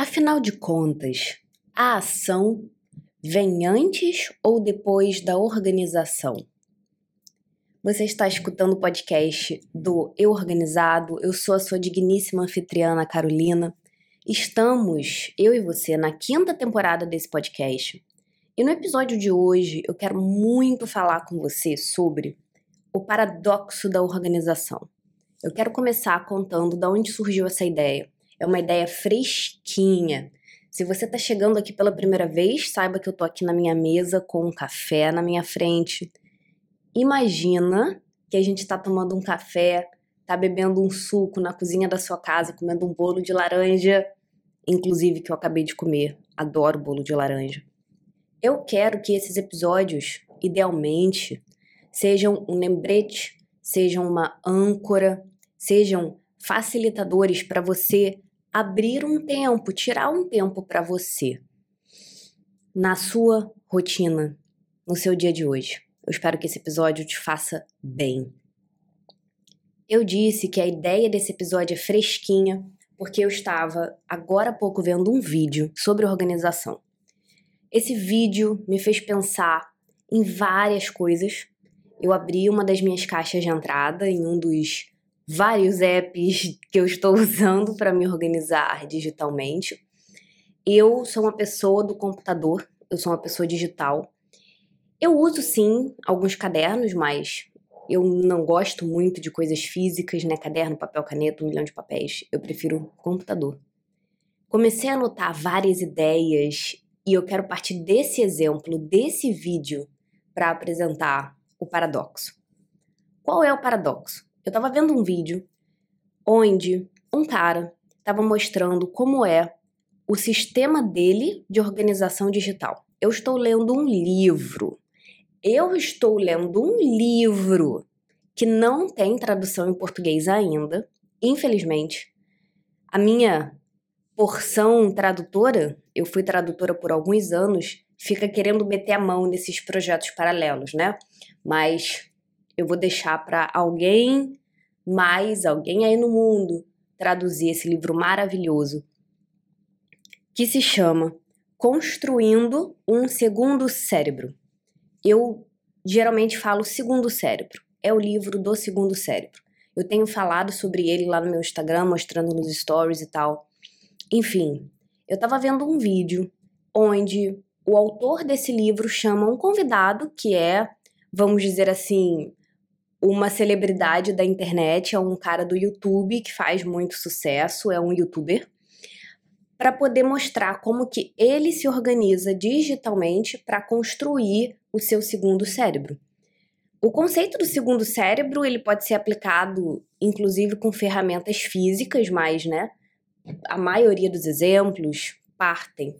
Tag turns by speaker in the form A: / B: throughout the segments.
A: Afinal de contas, a ação vem antes ou depois da organização? Você está escutando o podcast do Eu Organizado. Eu sou a sua digníssima anfitriana Carolina. Estamos, eu e você, na quinta temporada desse podcast. E no episódio de hoje eu quero muito falar com você sobre o paradoxo da organização. Eu quero começar contando de onde surgiu essa ideia é uma ideia fresquinha. Se você está chegando aqui pela primeira vez, saiba que eu tô aqui na minha mesa com um café na minha frente. Imagina que a gente está tomando um café, tá bebendo um suco na cozinha da sua casa, comendo um bolo de laranja, inclusive que eu acabei de comer. Adoro bolo de laranja. Eu quero que esses episódios, idealmente, sejam um lembrete, sejam uma âncora, sejam facilitadores para você abrir um tempo, tirar um tempo para você na sua rotina, no seu dia de hoje. Eu espero que esse episódio te faça bem. Eu disse que a ideia desse episódio é fresquinha porque eu estava agora há pouco vendo um vídeo sobre organização. Esse vídeo me fez pensar em várias coisas. Eu abri uma das minhas caixas de entrada em um dos vários apps que eu estou usando para me organizar digitalmente. Eu sou uma pessoa do computador, eu sou uma pessoa digital. Eu uso sim alguns cadernos, mas eu não gosto muito de coisas físicas, né? Caderno, papel, caneta, um milhão de papéis. Eu prefiro computador. Comecei a anotar várias ideias e eu quero partir desse exemplo, desse vídeo, para apresentar o paradoxo. Qual é o paradoxo? Eu tava vendo um vídeo onde um cara estava mostrando como é o sistema dele de organização digital. Eu estou lendo um livro. Eu estou lendo um livro que não tem tradução em português ainda, infelizmente. A minha porção tradutora, eu fui tradutora por alguns anos, fica querendo meter a mão nesses projetos paralelos, né? Mas eu vou deixar para alguém mais, alguém aí no mundo, traduzir esse livro maravilhoso que se chama Construindo um Segundo Cérebro. Eu geralmente falo Segundo Cérebro, é o livro do Segundo Cérebro. Eu tenho falado sobre ele lá no meu Instagram, mostrando nos stories e tal. Enfim, eu tava vendo um vídeo onde o autor desse livro chama um convidado que é vamos dizer assim, uma celebridade da internet, é um cara do YouTube que faz muito sucesso, é um youtuber, para poder mostrar como que ele se organiza digitalmente para construir o seu segundo cérebro. O conceito do segundo cérebro, ele pode ser aplicado inclusive com ferramentas físicas, mas, né, a maioria dos exemplos partem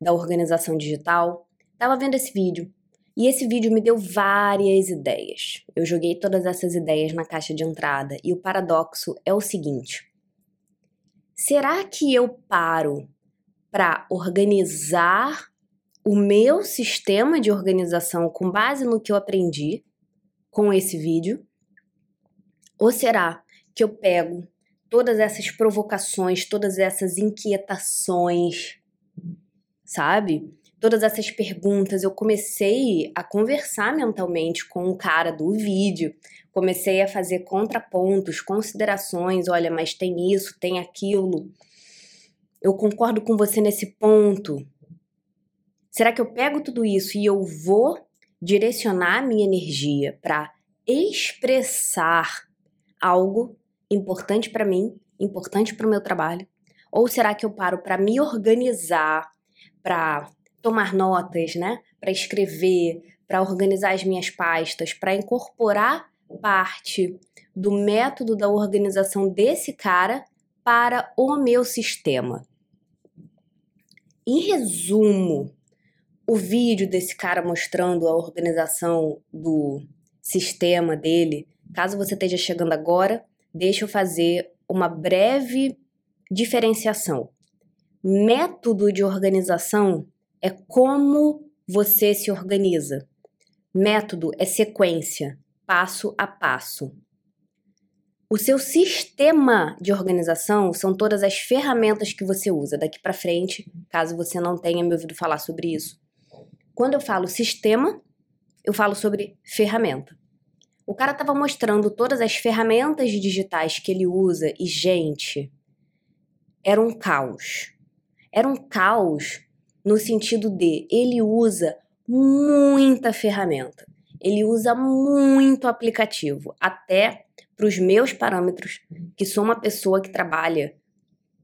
A: da organização digital. Tava vendo esse vídeo e esse vídeo me deu várias ideias. Eu joguei todas essas ideias na caixa de entrada e o paradoxo é o seguinte: será que eu paro para organizar o meu sistema de organização com base no que eu aprendi com esse vídeo? Ou será que eu pego todas essas provocações, todas essas inquietações, sabe? Todas essas perguntas, eu comecei a conversar mentalmente com o cara do vídeo, comecei a fazer contrapontos, considerações, olha, mas tem isso, tem aquilo. Eu concordo com você nesse ponto. Será que eu pego tudo isso e eu vou direcionar a minha energia para expressar algo importante para mim, importante para o meu trabalho? Ou será que eu paro para me organizar, para tomar notas, né? Para escrever, para organizar as minhas pastas, para incorporar parte do método da organização desse cara para o meu sistema. Em resumo, o vídeo desse cara mostrando a organização do sistema dele, caso você esteja chegando agora, deixa eu fazer uma breve diferenciação. Método de organização é como você se organiza. Método é sequência, passo a passo. O seu sistema de organização são todas as ferramentas que você usa. Daqui para frente, caso você não tenha me ouvido falar sobre isso. Quando eu falo sistema, eu falo sobre ferramenta. O cara estava mostrando todas as ferramentas digitais que ele usa e, gente, era um caos. Era um caos no sentido de ele usa muita ferramenta. Ele usa muito aplicativo, até para os meus parâmetros, que sou uma pessoa que trabalha,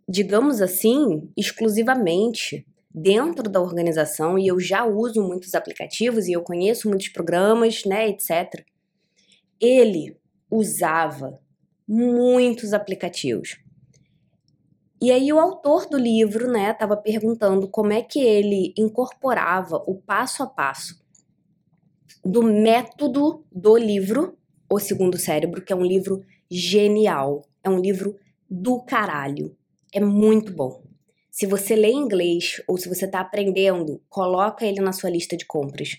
A: digamos assim, exclusivamente dentro da organização e eu já uso muitos aplicativos e eu conheço muitos programas, né, etc. Ele usava muitos aplicativos. E aí o autor do livro, né, estava perguntando como é que ele incorporava o passo a passo do método do livro O Segundo Cérebro, que é um livro genial, é um livro do caralho, é muito bom. Se você lê inglês ou se você está aprendendo, coloca ele na sua lista de compras.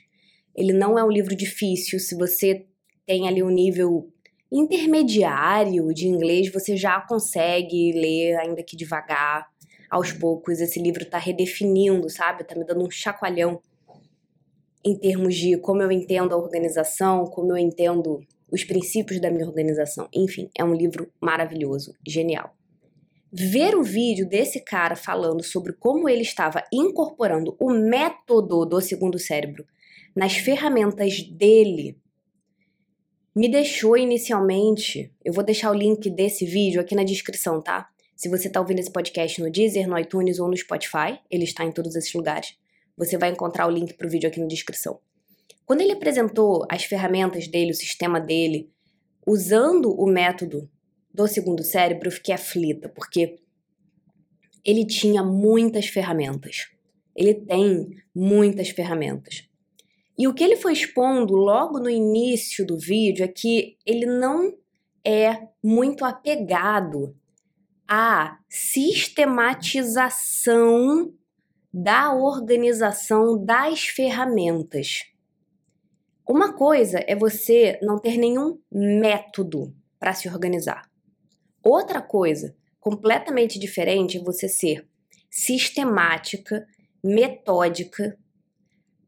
A: Ele não é um livro difícil, se você tem ali um nível intermediário de inglês, você já consegue ler, ainda que devagar, aos poucos. Esse livro está redefinindo, sabe? Tá me dando um chacoalhão em termos de como eu entendo a organização, como eu entendo os princípios da minha organização. Enfim, é um livro maravilhoso, genial. Ver o vídeo desse cara falando sobre como ele estava incorporando o método do segundo cérebro nas ferramentas dele me deixou inicialmente. Eu vou deixar o link desse vídeo aqui na descrição, tá? Se você está ouvindo esse podcast no Deezer, no iTunes ou no Spotify, ele está em todos esses lugares. Você vai encontrar o link para o vídeo aqui na descrição. Quando ele apresentou as ferramentas dele, o sistema dele, usando o método do segundo cérebro, eu fiquei aflita, porque ele tinha muitas ferramentas. Ele tem muitas ferramentas. E o que ele foi expondo logo no início do vídeo é que ele não é muito apegado à sistematização da organização das ferramentas. Uma coisa é você não ter nenhum método para se organizar. Outra coisa, completamente diferente, é você ser sistemática, metódica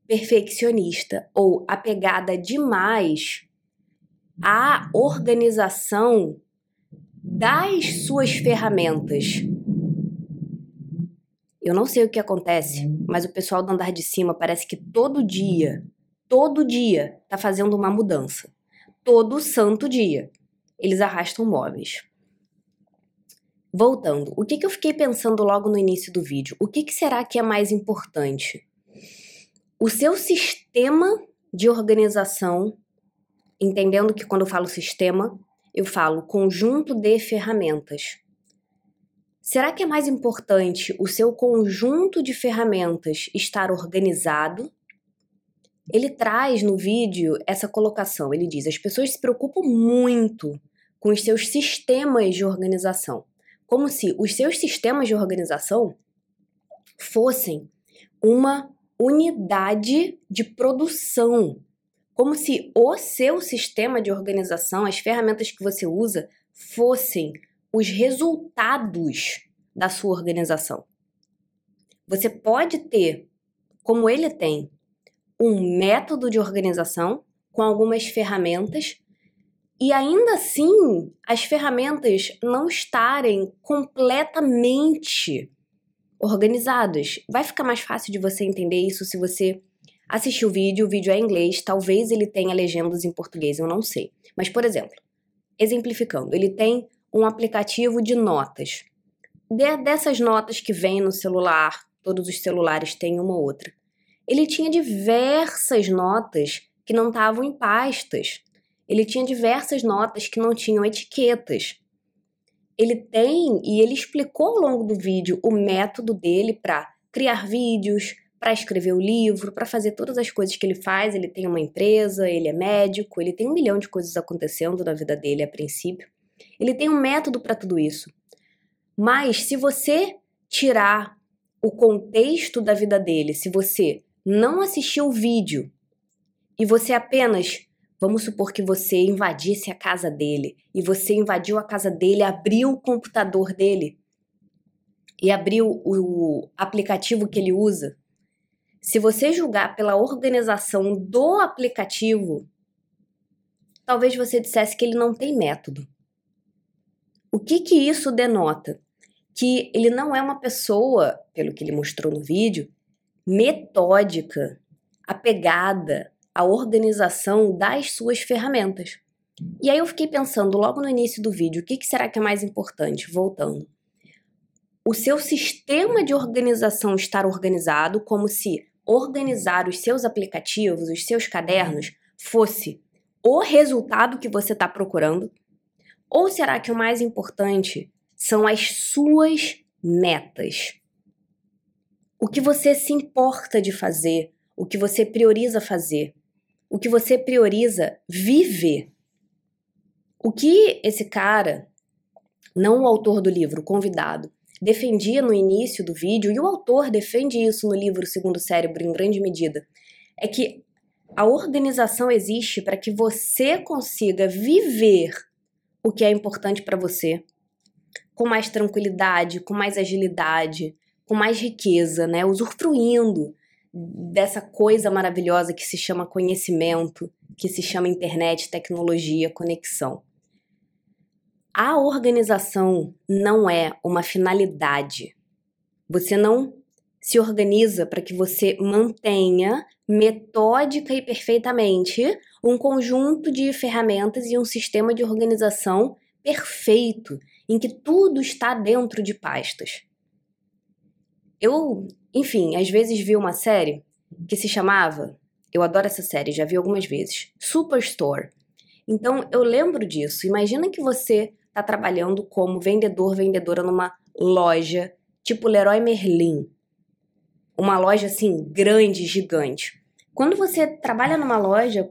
A: perfeccionista ou apegada demais à organização das suas ferramentas. Eu não sei o que acontece, mas o pessoal do andar de cima parece que todo dia, todo dia, tá fazendo uma mudança. Todo santo dia. Eles arrastam móveis. Voltando, o que, que eu fiquei pensando logo no início do vídeo? O que, que será que é mais importante? O seu sistema de organização, entendendo que quando eu falo sistema, eu falo conjunto de ferramentas. Será que é mais importante o seu conjunto de ferramentas estar organizado? Ele traz no vídeo essa colocação. Ele diz: as pessoas se preocupam muito com os seus sistemas de organização, como se os seus sistemas de organização fossem uma unidade de produção, como se o seu sistema de organização, as ferramentas que você usa, fossem os resultados da sua organização. Você pode ter, como ele tem, um método de organização com algumas ferramentas e ainda assim as ferramentas não estarem completamente organizadas. Vai ficar mais fácil de você entender isso se você assistir o vídeo. O vídeo é em inglês, talvez ele tenha legendas em português, eu não sei. Mas, por exemplo, exemplificando, ele tem um aplicativo de notas. De, dessas notas que vem no celular, todos os celulares têm uma ou outra. Ele tinha diversas notas que não estavam em pastas. Ele tinha diversas notas que não tinham etiquetas ele tem e ele explicou ao longo do vídeo o método dele para criar vídeos, para escrever o livro, para fazer todas as coisas que ele faz. Ele tem uma empresa, ele é médico, ele tem um milhão de coisas acontecendo na vida dele a princípio. Ele tem um método para tudo isso. Mas se você tirar o contexto da vida dele, se você não assistiu o vídeo e você apenas Vamos supor que você invadisse a casa dele e você invadiu a casa dele, abriu o computador dele e abriu o aplicativo que ele usa. Se você julgar pela organização do aplicativo, talvez você dissesse que ele não tem método. O que que isso denota? Que ele não é uma pessoa, pelo que ele mostrou no vídeo, metódica, apegada à organização das suas ferramentas. E aí eu fiquei pensando logo no início do vídeo, o que será que é mais importante? Voltando. O seu sistema de organização estar organizado, como se organizar os seus aplicativos, os seus cadernos, fosse o resultado que você está procurando? Ou será que o mais importante são as suas metas? O que você se importa de fazer, o que você prioriza fazer, o que você prioriza viver. O que esse cara, não o autor do livro, o convidado, defendia no início do vídeo, e o autor defende isso no livro Segundo Cérebro em grande medida, é que a organização existe para que você consiga viver o que é importante para você com mais tranquilidade, com mais agilidade, com mais riqueza, né? Usufruindo dessa coisa maravilhosa que se chama conhecimento, que se chama internet, tecnologia, conexão. A organização não é uma finalidade. Você não se organiza para que você mantenha metódica e perfeitamente um conjunto de ferramentas e um sistema de organização perfeito, em que tudo está dentro de pastas. Eu, enfim, às vezes vi uma série que se chamava, eu adoro essa série, já vi algumas vezes, Superstore. Então eu lembro disso. Imagina que você está trabalhando como vendedor, vendedora numa loja tipo Leroy Merlin. Uma loja assim, grande, gigante. Quando você trabalha numa loja,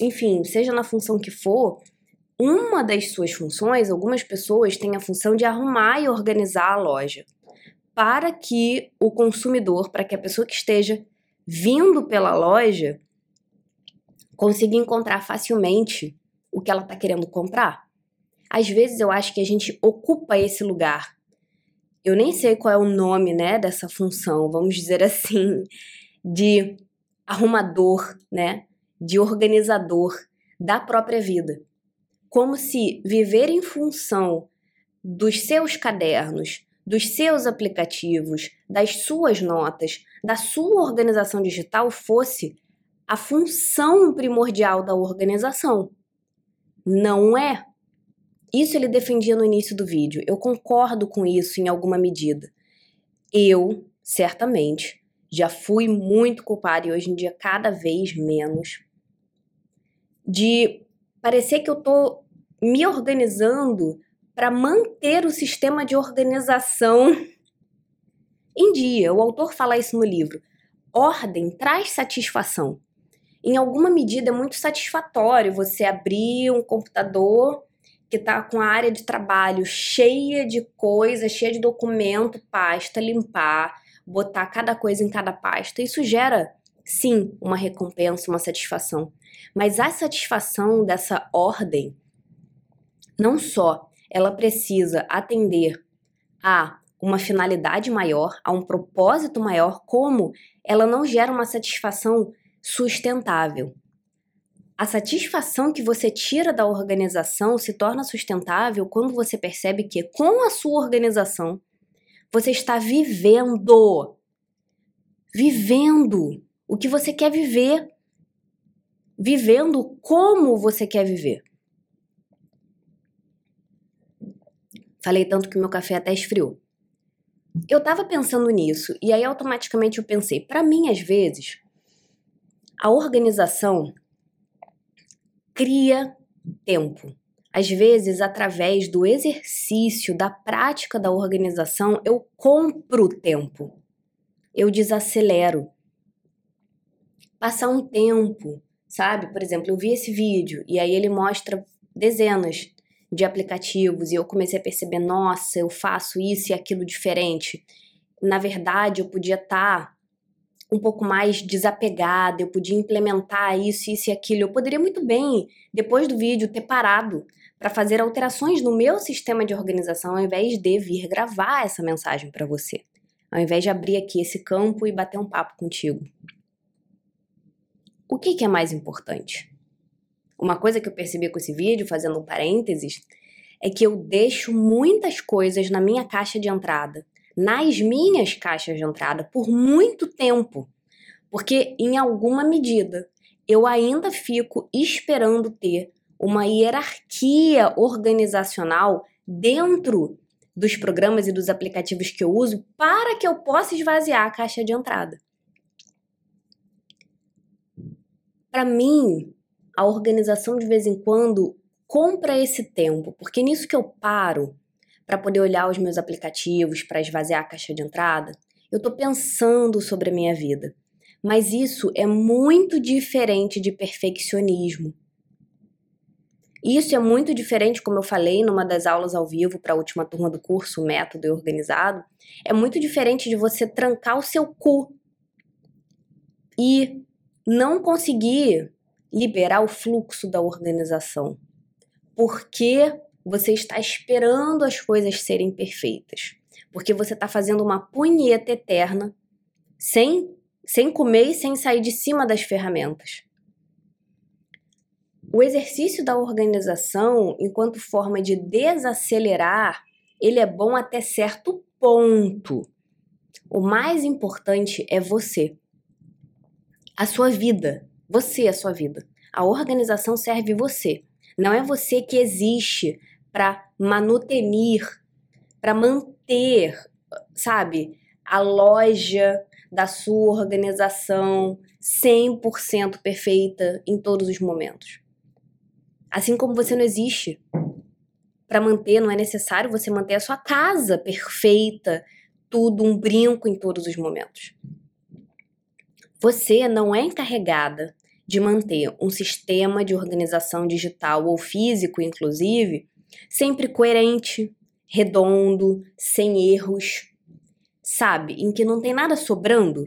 A: enfim, seja na função que for, uma das suas funções, algumas pessoas têm a função de arrumar e organizar a loja para que o consumidor, para que a pessoa que esteja vindo pela loja consiga encontrar facilmente o que ela está querendo comprar. Às vezes eu acho que a gente ocupa esse lugar. Eu nem sei qual é o nome, né, dessa função, vamos dizer assim, de arrumador, né, de organizador da própria vida. Como se viver em função dos seus cadernos, dos seus aplicativos, das suas notas, da sua organização digital fosse a função primordial da organização. Não é. Isso ele defendia no início do vídeo. Eu concordo com isso em alguma medida. Eu, certamente, já fui muito culpada e hoje em dia cada vez menos de parecer que eu tô me organizando para manter o sistema de organização em dia. O autor fala isso no livro. Ordem traz satisfação. Em alguma medida é muito satisfatório você abrir um computador que está com a área de trabalho cheia de coisa, cheia de documento, pasta, limpar, botar cada coisa em cada pasta. Isso gera, sim, uma recompensa, uma satisfação. Mas a satisfação dessa ordem, não só ela precisa atender a uma finalidade maior, a um propósito maior, como ela não gera uma satisfação sustentável. A satisfação que você tira da organização se torna sustentável quando você percebe que, com a sua organização, você está vivendo. Vivendo o que você quer viver. Vivendo como você quer viver. Falei tanto que meu café até esfriou. Eu tava pensando nisso e aí automaticamente eu pensei, para mim às vezes, a organização cria tempo. Às vezes, através do exercício, da prática da organização, eu compro tempo. Eu desacelero. Passar um tempo, sabe? Por exemplo, eu vi esse vídeo e aí ele mostra dezenas de aplicativos e eu comecei a perceber, nossa, eu faço isso e aquilo diferente. Na verdade, eu podia estar tá um pouco mais desapegada, eu podia implementar isso, isso e aquilo. Eu poderia muito bem, depois do vídeo, ter parado para fazer alterações no meu sistema de organização ao invés de vir gravar essa mensagem para você. Ao invés de abrir aqui esse campo e bater um papo contigo. O que, que é mais importante? Uma coisa que eu percebi com esse vídeo, fazendo um parênteses, é que eu deixo muitas coisas na minha caixa de entrada, nas minhas caixas de entrada, por muito tempo. Porque, em alguma medida, eu ainda fico esperando ter uma hierarquia organizacional dentro dos programas e dos aplicativos que eu uso para que eu possa esvaziar a caixa de entrada. Para mim, a organização de vez em quando compra esse tempo, porque nisso que eu paro para poder olhar os meus aplicativos, para esvaziar a caixa de entrada, eu estou pensando sobre a minha vida. Mas isso é muito diferente de perfeccionismo. Isso é muito diferente, como eu falei numa das aulas ao vivo para a última turma do curso, Método e Organizado. É muito diferente de você trancar o seu cu e não conseguir liberar o fluxo da organização. Porque você está esperando as coisas serem perfeitas. Porque você está fazendo uma punheta eterna sem, sem comer e sem sair de cima das ferramentas. O exercício da organização, enquanto forma de desacelerar, ele é bom até certo ponto. O mais importante é você. A sua vida. Você, a sua vida. A organização serve você. Não é você que existe para manutenir, para manter, sabe, a loja da sua organização 100% perfeita em todos os momentos. Assim como você não existe para manter, não é necessário você manter a sua casa perfeita, tudo um brinco em todos os momentos. Você não é encarregada de manter um sistema de organização digital ou físico, inclusive, sempre coerente, redondo, sem erros, sabe? Em que não tem nada sobrando.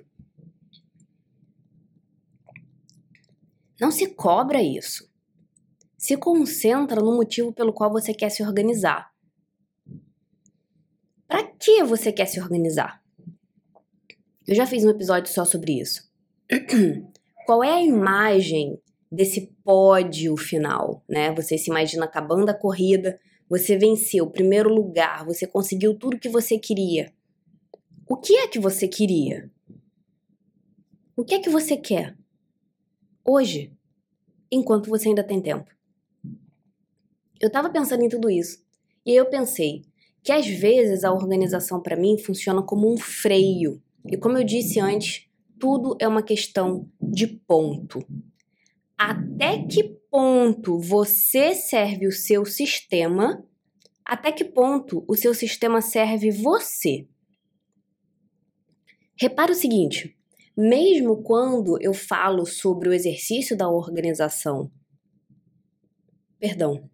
A: Não se cobra isso. Se concentra no motivo pelo qual você quer se organizar. Para que você quer se organizar? Eu já fiz um episódio só sobre isso. Qual é a imagem desse pódio final, né? Você se imagina acabando a corrida, você venceu o primeiro lugar, você conseguiu tudo que você queria. O que é que você queria? O que é que você quer? Hoje, enquanto você ainda tem tempo. Eu estava pensando em tudo isso. E aí eu pensei que às vezes a organização para mim funciona como um freio. E como eu disse antes, tudo é uma questão de ponto. Até que ponto você serve o seu sistema? Até que ponto o seu sistema serve você? Repara o seguinte: mesmo quando eu falo sobre o exercício da organização, perdão,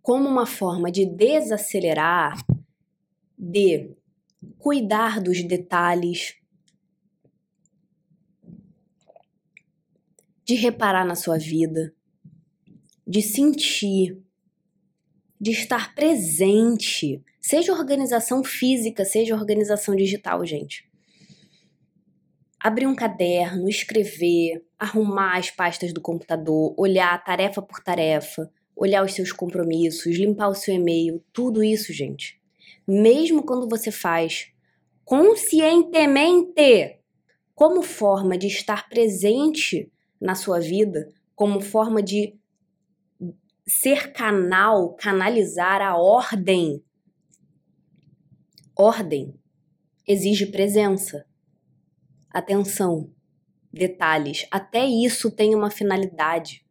A: como uma forma de desacelerar, de cuidar dos detalhes, de reparar na sua vida, de sentir, de estar presente, seja organização física, seja organização digital, gente. Abrir um caderno, escrever, arrumar as pastas do computador, olhar tarefa por tarefa, olhar os seus compromissos, limpar o seu e-mail, tudo isso, gente. Mesmo quando você faz conscientemente, como forma de estar presente na sua vida, como forma de ser canal, canalizar a ordem. Ordem exige presença, atenção, detalhes. Até isso tem uma finalidade.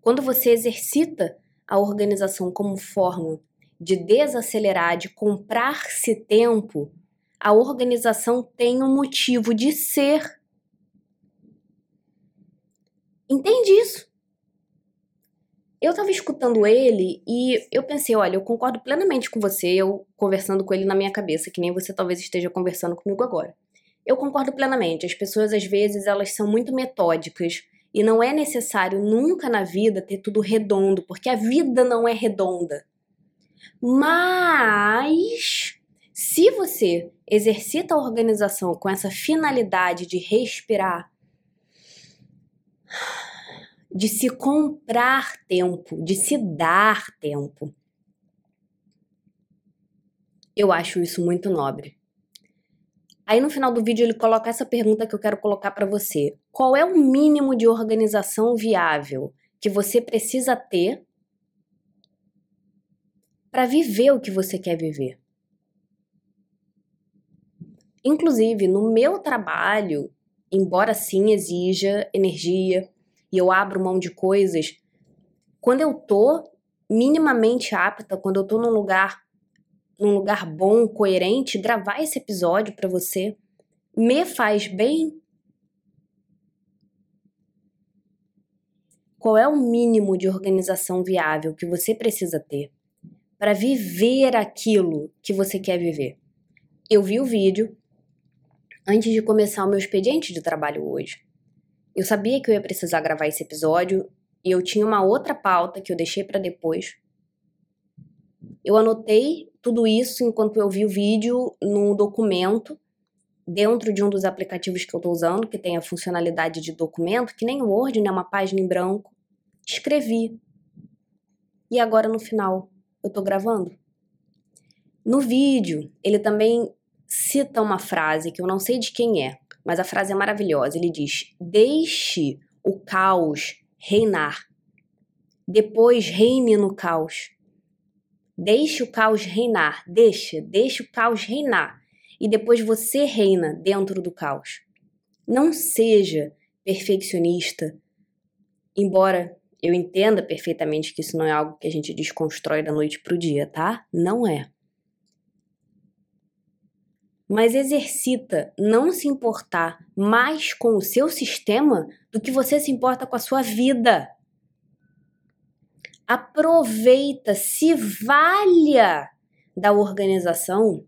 A: Quando você exercita a organização como forma de desacelerar, de comprar-se tempo, a organização tem um motivo de ser. Entende isso? Eu tava escutando ele e eu pensei, olha, eu concordo plenamente com você, eu conversando com ele na minha cabeça, que nem você talvez esteja conversando comigo agora. Eu concordo plenamente. As pessoas às vezes elas são muito metódicas e não é necessário nunca na vida ter tudo redondo, porque a vida não é redonda. Mas se você exercita a organização com essa finalidade de respirar, de se comprar tempo, de se dar tempo, eu acho isso muito nobre. Aí no final do vídeo ele coloca essa pergunta que eu quero colocar para você. Qual é o mínimo de organização viável que você precisa ter para viver o que você quer viver? Inclusive, no meu trabalho, embora sim exija energia e eu abro mão de coisas, quando eu tô minimamente apta, quando eu tô num lugar num lugar bom, coerente, gravar esse episódio para você me faz bem? Qual é o mínimo de organização viável que você precisa ter para viver aquilo que você quer viver? Eu vi o vídeo antes de começar o meu expediente de trabalho hoje. Eu sabia que eu ia precisar gravar esse episódio e eu tinha uma outra pauta que eu deixei para depois. Eu anotei tudo isso enquanto eu vi o vídeo num documento dentro de um dos aplicativos que eu estou usando, que tem a funcionalidade de documento, que nem o Word, né, uma página em branco. Escrevi. E agora no final, eu estou gravando. No vídeo, ele também cita uma frase que eu não sei de quem é, mas a frase é maravilhosa. Ele diz: Deixe o caos reinar. Depois reine no caos. Deixe o caos reinar, deixa, deixa o caos reinar. E depois você reina dentro do caos. Não seja perfeccionista, embora eu entenda perfeitamente que isso não é algo que a gente desconstrói da noite pro dia, tá? Não é. Mas exercita não se importar mais com o seu sistema do que você se importa com a sua vida aproveita, se valha da organização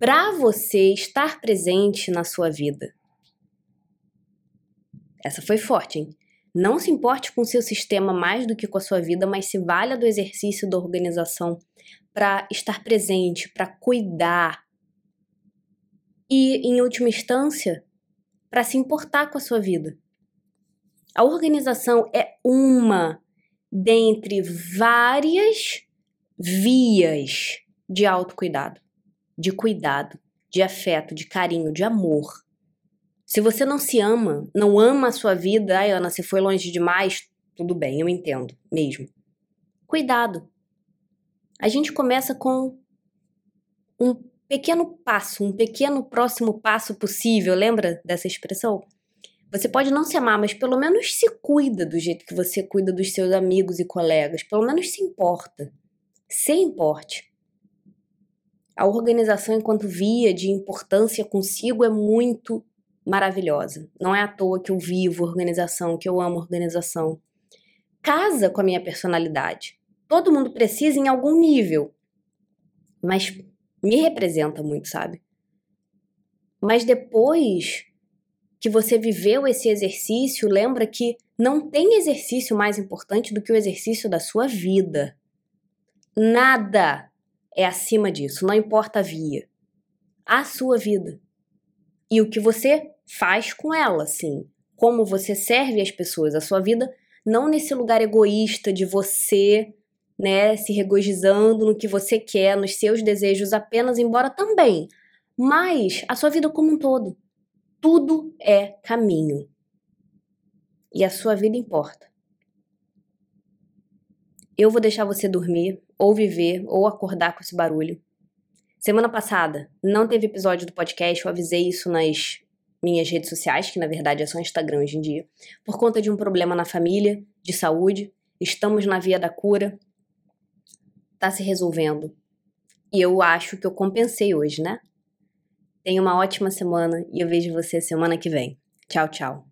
A: para você estar presente na sua vida. Essa foi forte, hein? Não se importe com o seu sistema mais do que com a sua vida, mas se valha do exercício da organização para estar presente, para cuidar. E, em última instância, para se importar com a sua vida. A organização é uma dentre várias vias de autocuidado, de cuidado, de afeto, de carinho, de amor. Se você não se ama, não ama a sua vida, ai Ana, você foi longe demais, tudo bem, eu entendo, mesmo. Cuidado. A gente começa com um pequeno passo, um pequeno próximo passo possível, lembra dessa expressão? Você pode não se amar, mas pelo menos se cuida do jeito que você cuida dos seus amigos e colegas. Pelo menos se importa. Se importe. A organização enquanto via de importância consigo é muito maravilhosa. Não é à toa que eu vivo organização, que eu amo organização. Casa com a minha personalidade. Todo mundo precisa em algum nível. Mas me representa muito, sabe? Mas depois que você viveu esse exercício, lembra que não tem exercício mais importante do que o exercício da sua vida. Nada é acima disso, não importa a via. A sua vida. E o que você faz com ela, sim. Como você serve as pessoas, a sua vida, não nesse lugar egoísta de você, né, se regozijando no que você quer, nos seus desejos apenas, embora também, mas a sua vida como um todo. Tudo é caminho. E a sua vida importa. Eu vou deixar você dormir, ou viver, ou acordar com esse barulho. Semana passada não teve episódio do podcast, eu avisei isso nas minhas redes sociais, que na verdade é só Instagram hoje em dia, por conta de um problema na família, de saúde. Estamos na via da cura. Tá se resolvendo. E eu acho que eu compensei hoje, né? Tenha uma ótima semana e eu vejo você semana que vem. Tchau, tchau.